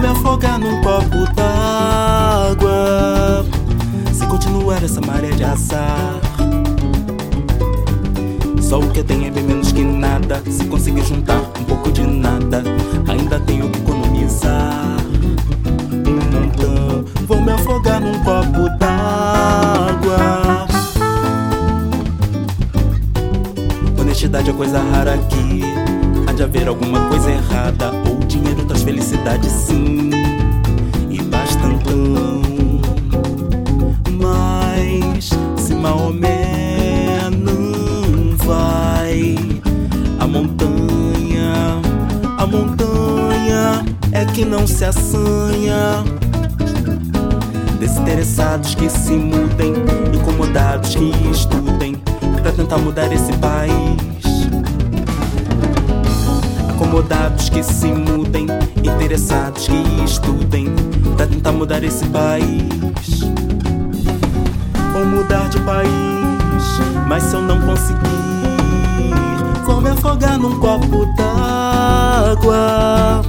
me afogar num copo d'água. Se continuar essa maré de azar. Só o que eu tenho é bem menos que nada. Se conseguir juntar um pouco de nada, ainda tenho que economizar. Então, vou me afogar num copo d'água. Honestidade é coisa rara aqui. Há de haver alguma coisa errada. Ou dinheiro felicidade, sim. E basta então. Mas se Maomé não vai, a montanha, a montanha é que não se assanha. Desinteressados que se mudem, incomodados que estudem, pra tentar mudar esse país. Acomodados que se mudem, interessados que estudem, pra tentar mudar esse país. Ou mudar de país, mas se eu não conseguir, vou me afogar num copo d'água.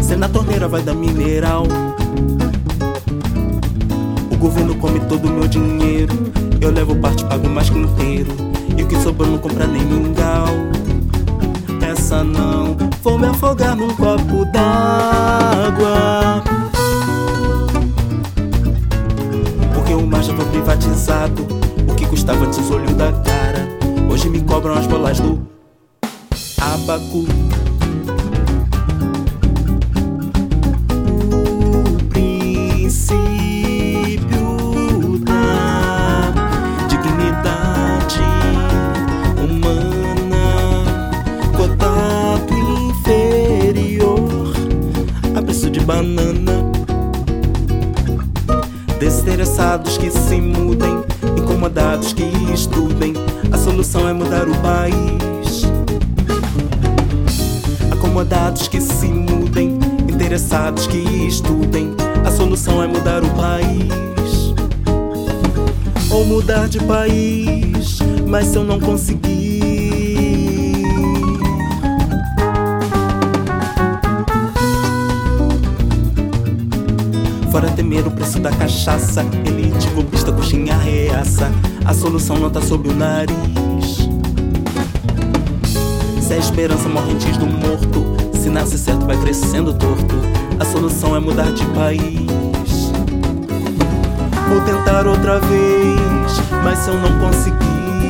Se na torneira vai dar mineral. O governo come todo o meu dinheiro. Eu levo parte, pago mais que inteiro. E o que sobrou não compra nem mingau. Não, vou me afogar num copo d'água. Porque o mar já foi privatizado. O que custava antes olho da cara. Hoje me cobram as bolas do abacu. Banana. Desinteressados que se mudem, incomodados que estudem. A solução é mudar o país. Acomodados que se mudem, interessados que estudem. A solução é mudar o país. Ou mudar de país, mas se eu não conseguir. Fora temer o preço da cachaça, elite, golpista, coxinha, reaça. A solução não tá sob o nariz. Se a esperança morre antes do morto, se nasce certo vai crescendo torto. A solução é mudar de país. Vou tentar outra vez, mas se eu não conseguir,